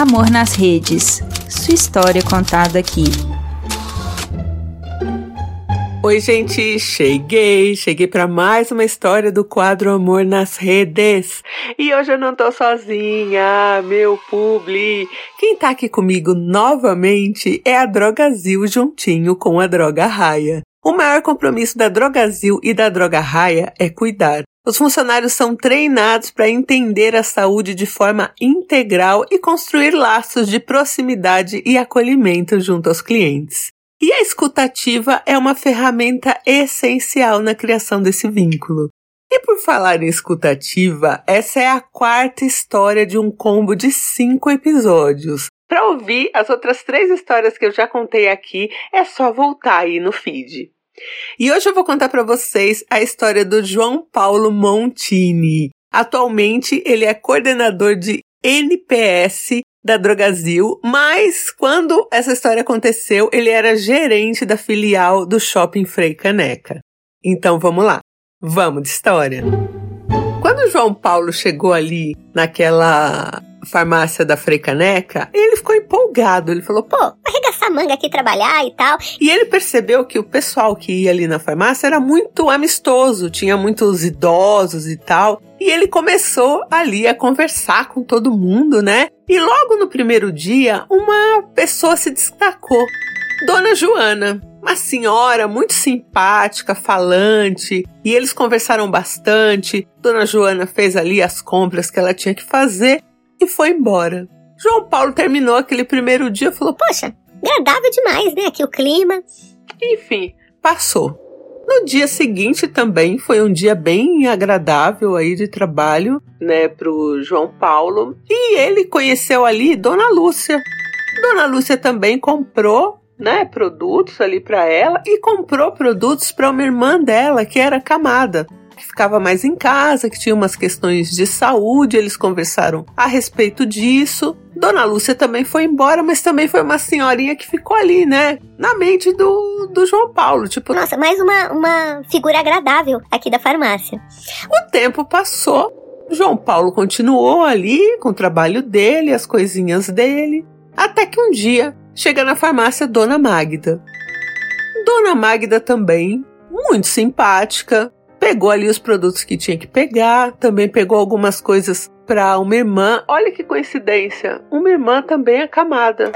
Amor nas Redes. Sua história contada aqui. Oi, gente, cheguei, cheguei para mais uma história do quadro Amor nas Redes. E hoje eu não tô sozinha, meu publi. Quem tá aqui comigo novamente é a Drogazil juntinho com a Droga Raia. O maior compromisso da Drogazil e da Droga Raia é cuidar. Os funcionários são treinados para entender a saúde de forma integral e construir laços de proximidade e acolhimento junto aos clientes. E a escutativa é uma ferramenta essencial na criação desse vínculo. E por falar em escutativa, essa é a quarta história de um combo de cinco episódios. Para ouvir as outras três histórias que eu já contei aqui, é só voltar aí no feed. E hoje eu vou contar para vocês a história do João Paulo Montini. Atualmente ele é coordenador de NPS da Drogazil, mas quando essa história aconteceu, ele era gerente da filial do Shopping Frei Caneca. Então vamos lá, vamos de história. Quando o João Paulo chegou ali naquela farmácia da Frei Caneca, ele ficou empolgado. Ele falou: pô, arregaçar a manga aqui trabalhar e tal. E ele percebeu que o pessoal que ia ali na farmácia era muito amistoso, tinha muitos idosos e tal. E ele começou ali a conversar com todo mundo, né? E logo no primeiro dia, uma pessoa se destacou. Dona Joana, uma senhora muito simpática, falante, e eles conversaram bastante. Dona Joana fez ali as compras que ela tinha que fazer e foi embora. João Paulo terminou aquele primeiro dia e falou: Poxa, agradável demais, né? Aqui o clima. Enfim, passou. No dia seguinte também foi um dia bem agradável aí de trabalho, né, pro João Paulo. E ele conheceu ali Dona Lúcia. Dona Lúcia também comprou, né, produtos ali para ela e comprou produtos para uma irmã dela que era camada que ficava mais em casa, que tinha umas questões de saúde, eles conversaram a respeito disso. Dona Lúcia também foi embora, mas também foi uma senhorinha que ficou ali, né? Na mente do, do João Paulo. Tipo, nossa, mais uma, uma figura agradável aqui da farmácia. O tempo passou. João Paulo continuou ali com o trabalho dele, as coisinhas dele. Até que um dia chega na farmácia Dona Magda. Dona Magda também, muito simpática, pegou ali os produtos que tinha que pegar, também pegou algumas coisas para uma irmã. Olha que coincidência, uma irmã também acamada.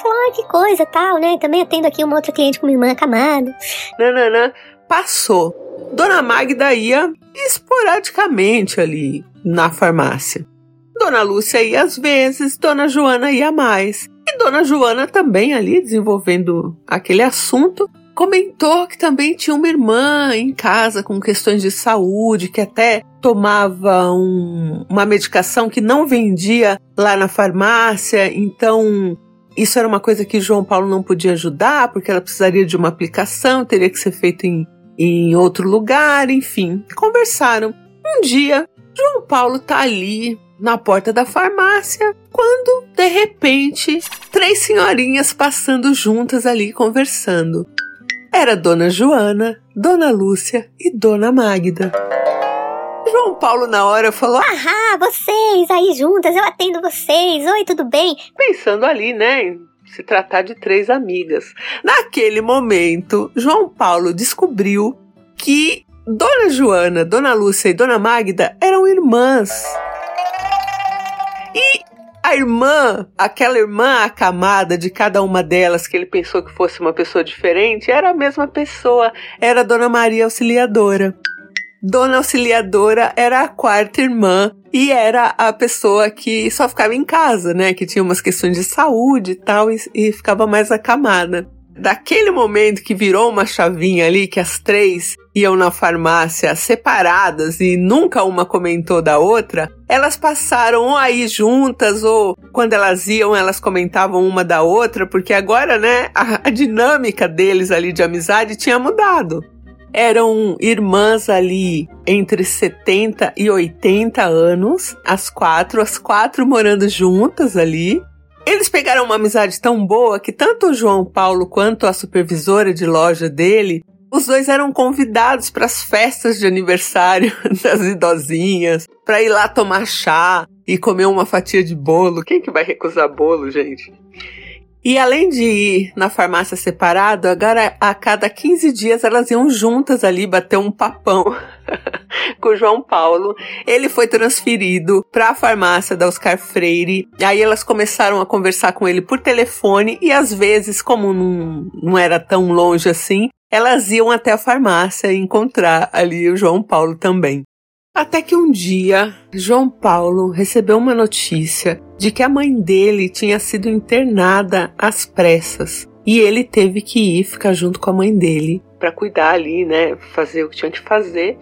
Falou, que coisa, tal, né? Também atendo aqui uma outra cliente com uma irmã acamada. Nananã, passou. Dona Magda ia esporadicamente ali na farmácia. Dona Lúcia ia às vezes, Dona Joana ia mais. E Dona Joana também ali desenvolvendo aquele assunto comentou que também tinha uma irmã em casa com questões de saúde, que até tomava um, uma medicação que não vendia lá na farmácia, então isso era uma coisa que João Paulo não podia ajudar, porque ela precisaria de uma aplicação, teria que ser feito em, em outro lugar, enfim. Conversaram. Um dia, João Paulo tá ali na porta da farmácia, quando, de repente, três senhorinhas passando juntas ali conversando era Dona Joana, Dona Lúcia e Dona Magda. João Paulo na hora falou: Ahá, vocês aí juntas, eu atendo vocês. Oi, tudo bem? Pensando ali, né? Em se tratar de três amigas. Naquele momento, João Paulo descobriu que Dona Joana, Dona Lúcia e Dona Magda eram irmãs. A irmã, aquela irmã acamada de cada uma delas, que ele pensou que fosse uma pessoa diferente, era a mesma pessoa, era a Dona Maria Auxiliadora. Dona Auxiliadora era a quarta irmã e era a pessoa que só ficava em casa, né? Que tinha umas questões de saúde e tal e, e ficava mais acamada daquele momento que virou uma chavinha ali, que as três iam na farmácia separadas e nunca uma comentou da outra, elas passaram aí juntas ou quando elas iam, elas comentavam uma da outra, porque agora, né, a, a dinâmica deles ali de amizade tinha mudado. Eram irmãs ali entre 70 e 80 anos, as quatro, as quatro morando juntas ali. Eles pegaram uma amizade tão boa que tanto o João Paulo quanto a supervisora de loja dele, os dois eram convidados para as festas de aniversário das idosinhas, para ir lá tomar chá. e comeu uma fatia de bolo. Quem que vai recusar bolo, gente? E além de ir na farmácia separado, agora a cada 15 dias elas iam juntas ali bater um papão com o João Paulo. Ele foi transferido para a farmácia da Oscar Freire. Aí elas começaram a conversar com ele por telefone e às vezes, como não, não era tão longe assim, elas iam até a farmácia encontrar ali o João Paulo também. Até que um dia, João Paulo recebeu uma notícia de que a mãe dele tinha sido internada às pressas e ele teve que ir ficar junto com a mãe dele para cuidar ali, né, fazer o que tinha que fazer.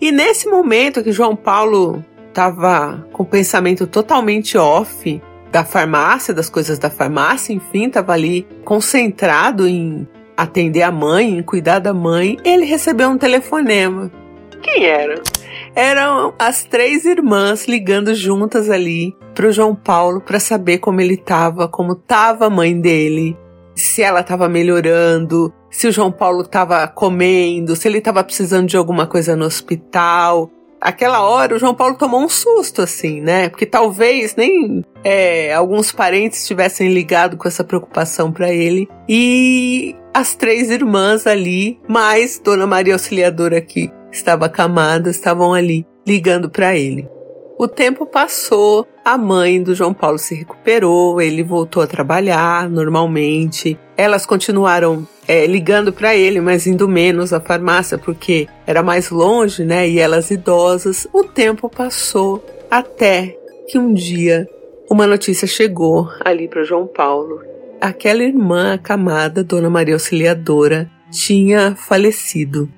E nesse momento que João Paulo estava com o pensamento totalmente off da farmácia, das coisas da farmácia, enfim, estava ali concentrado em atender a mãe, em cuidar da mãe, ele recebeu um telefonema. Quem era? Eram as três irmãs ligando juntas ali pro João Paulo para saber como ele tava, como tava a mãe dele, se ela tava melhorando, se o João Paulo tava comendo, se ele tava precisando de alguma coisa no hospital. Aquela hora o João Paulo tomou um susto, assim, né? Porque talvez nem é, alguns parentes tivessem ligado com essa preocupação para ele. E as três irmãs ali, mais Dona Maria Auxiliadora aqui, estava acamada, estavam ali ligando para ele. O tempo passou, a mãe do João Paulo se recuperou, ele voltou a trabalhar normalmente. Elas continuaram é, ligando para ele, mas indo menos à farmácia porque era mais longe, né? E elas idosas. O tempo passou até que um dia uma notícia chegou ali para João Paulo. Aquela irmã acamada, Dona Maria Auxiliadora, tinha falecido.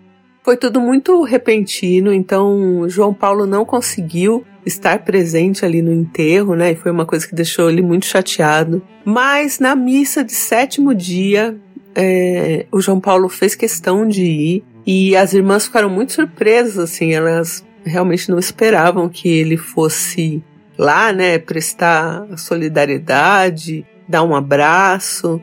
Foi tudo muito repentino, então João Paulo não conseguiu estar presente ali no enterro, né? E foi uma coisa que deixou ele muito chateado. Mas na missa de sétimo dia, é, o João Paulo fez questão de ir e as irmãs ficaram muito surpresas, assim, elas realmente não esperavam que ele fosse lá, né? Prestar solidariedade, dar um abraço.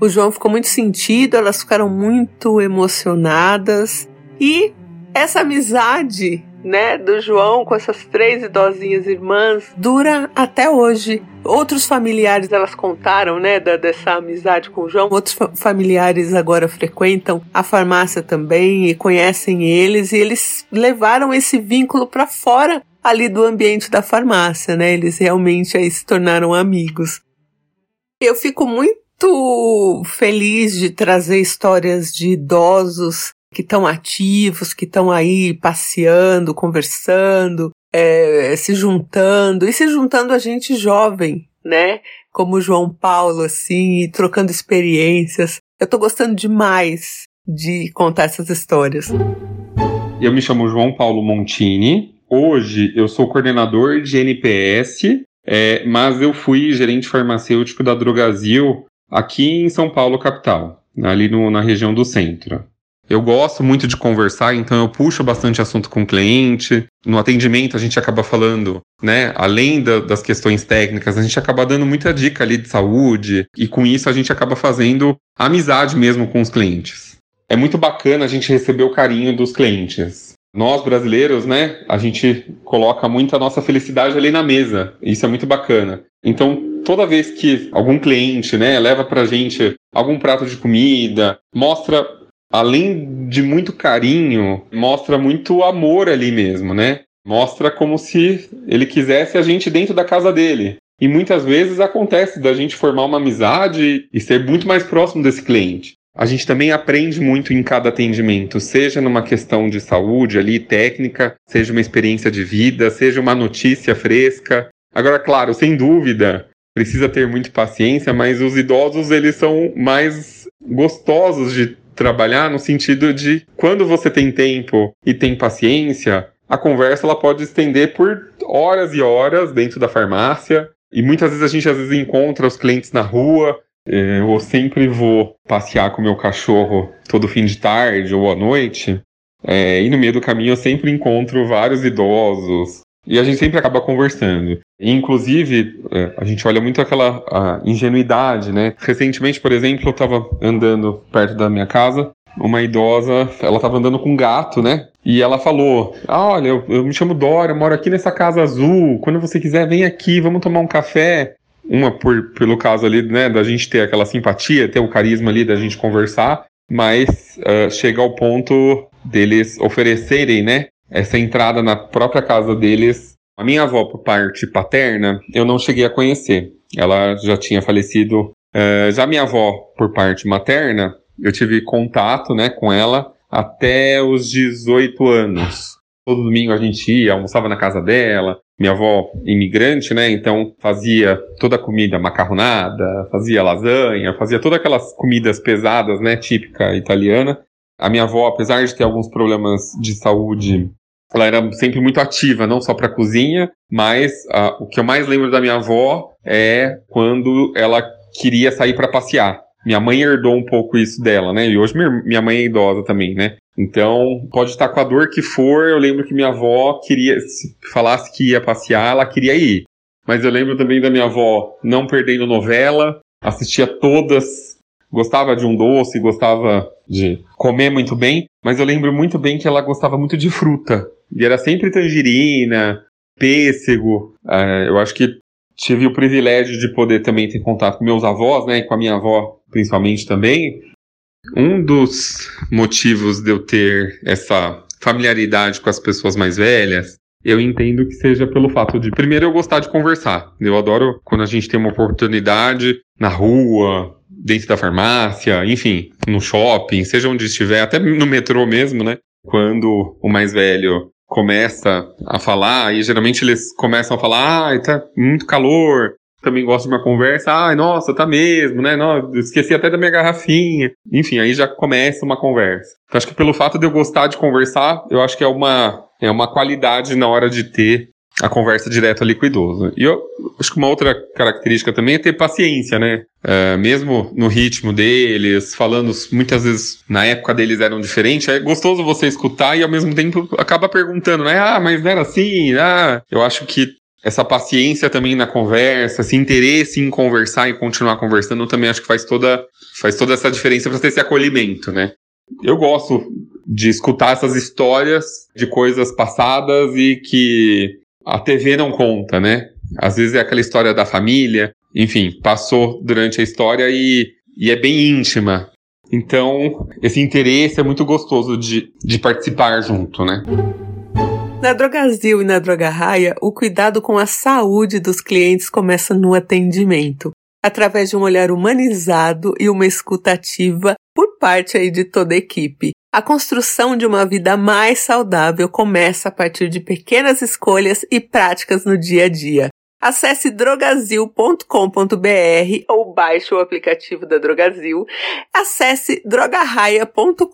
O João ficou muito sentido, elas ficaram muito emocionadas e essa amizade, né, do João com essas três idosinhas irmãs dura até hoje. Outros familiares elas contaram, né, da, dessa amizade com o João. Outros fa familiares agora frequentam a farmácia também e conhecem eles e eles levaram esse vínculo para fora ali do ambiente da farmácia, né? Eles realmente aí se tornaram amigos. Eu fico muito feliz de trazer histórias de idosos que estão ativos, que estão aí passeando, conversando, é, se juntando e se juntando a gente jovem, né? Como João Paulo, assim, e trocando experiências. Eu tô gostando demais de contar essas histórias. Eu me chamo João Paulo Montini. Hoje eu sou coordenador de NPS, é, mas eu fui gerente farmacêutico da Drogazil aqui em São Paulo, capital, ali no, na região do centro. Eu gosto muito de conversar, então eu puxo bastante assunto com o cliente. No atendimento a gente acaba falando, né? Além da, das questões técnicas, a gente acaba dando muita dica ali de saúde e com isso a gente acaba fazendo amizade mesmo com os clientes. É muito bacana a gente receber o carinho dos clientes. Nós brasileiros, né, a gente coloca muito a nossa felicidade ali na mesa. Isso é muito bacana. Então, toda vez que algum cliente, né, leva pra gente algum prato de comida, mostra além de muito carinho, mostra muito amor ali mesmo, né? Mostra como se ele quisesse a gente dentro da casa dele. E muitas vezes acontece da gente formar uma amizade e ser muito mais próximo desse cliente. A gente também aprende muito em cada atendimento, seja numa questão de saúde ali, técnica, seja uma experiência de vida, seja uma notícia fresca. Agora, claro, sem dúvida, precisa ter muito paciência, mas os idosos eles são mais gostosos de trabalhar no sentido de quando você tem tempo e tem paciência, a conversa ela pode estender por horas e horas dentro da farmácia. E muitas vezes a gente às vezes encontra os clientes na rua. É, eu sempre vou passear com meu cachorro todo fim de tarde ou à noite. É, e no meio do caminho eu sempre encontro vários idosos, e a gente sempre acaba conversando. E, inclusive, é, a gente olha muito aquela ingenuidade, né? Recentemente, por exemplo, eu estava andando perto da minha casa uma idosa, ela estava andando com um gato, né? E ela falou: ah, Olha, eu, eu, me chamo Dora, eu moro aqui nessa casa azul. Quando você quiser, vem aqui, vamos tomar um café. Uma por, pelo caso ali, né, da gente ter aquela simpatia, ter o carisma ali da gente conversar, mas uh, chega ao ponto deles oferecerem, né, essa entrada na própria casa deles. A minha avó, por parte paterna, eu não cheguei a conhecer. Ela já tinha falecido. Uh, já minha avó, por parte materna, eu tive contato, né, com ela até os 18 anos. Todo domingo a gente ia, almoçava na casa dela. Minha avó, imigrante, né? Então fazia toda a comida macarronada, fazia lasanha, fazia todas aquelas comidas pesadas, né? Típica italiana. A minha avó, apesar de ter alguns problemas de saúde, ela era sempre muito ativa, não só para cozinha, mas uh, o que eu mais lembro da minha avó é quando ela queria sair para passear. Minha mãe herdou um pouco isso dela, né? E hoje minha mãe é idosa também, né? Então, pode estar com a dor que for, eu lembro que minha avó queria, se falasse que ia passear, ela queria ir. Mas eu lembro também da minha avó não perdendo novela, assistia todas, gostava de um doce, gostava de comer muito bem, mas eu lembro muito bem que ela gostava muito de fruta. E era sempre tangerina, pêssego. Uh, eu acho que tive o privilégio de poder também ter contato com meus avós, né, e com a minha avó principalmente também. Um dos motivos de eu ter essa familiaridade com as pessoas mais velhas, eu entendo que seja pelo fato de, primeiro, eu gostar de conversar. Eu adoro quando a gente tem uma oportunidade na rua, dentro da farmácia, enfim, no shopping, seja onde estiver, até no metrô mesmo, né? Quando o mais velho começa a falar, e geralmente eles começam a falar, ah, tá muito calor, também gosto de uma conversa, ai, nossa, tá mesmo, né? Não, esqueci até da minha garrafinha. Enfim, aí já começa uma conversa. Então, acho que pelo fato de eu gostar de conversar, eu acho que é uma, é uma qualidade na hora de ter a conversa direto ali com o idoso. E eu acho que uma outra característica também é ter paciência, né? É, mesmo no ritmo deles, falando muitas vezes na época deles eram diferentes, é gostoso você escutar e ao mesmo tempo acaba perguntando, né? Ah, mas não era assim? Ah, eu acho que essa paciência também na conversa, esse interesse em conversar e continuar conversando, também acho que faz toda, faz toda essa diferença para ter esse acolhimento, né? Eu gosto de escutar essas histórias de coisas passadas e que a TV não conta, né? Às vezes é aquela história da família, enfim, passou durante a história e, e é bem íntima. Então, esse interesse é muito gostoso de, de participar junto, né? Na Drogazil e na Droga Raia, o cuidado com a saúde dos clientes começa no atendimento, através de um olhar humanizado e uma escutativa por parte aí de toda a equipe. A construção de uma vida mais saudável começa a partir de pequenas escolhas e práticas no dia a dia. Acesse drogazil.com.br ou baixe o aplicativo da Drogazil. Acesse drogarraia.com.br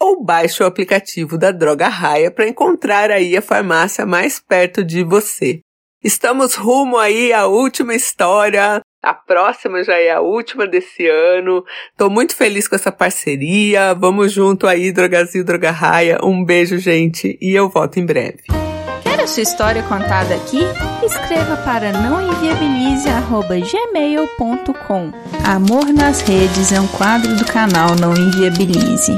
ou baixe o aplicativo da Droga Raia para encontrar aí a farmácia mais perto de você. Estamos rumo aí à última história. A próxima já é a última desse ano. Tô muito feliz com essa parceria. Vamos junto aí, Drogazil, Droga Raia. Um beijo, gente, e eu volto em breve. Quer a sua história contada aqui? Escreva para nãoenviabilize.gmail.com Amor nas Redes é um quadro do canal Não Enviabilize.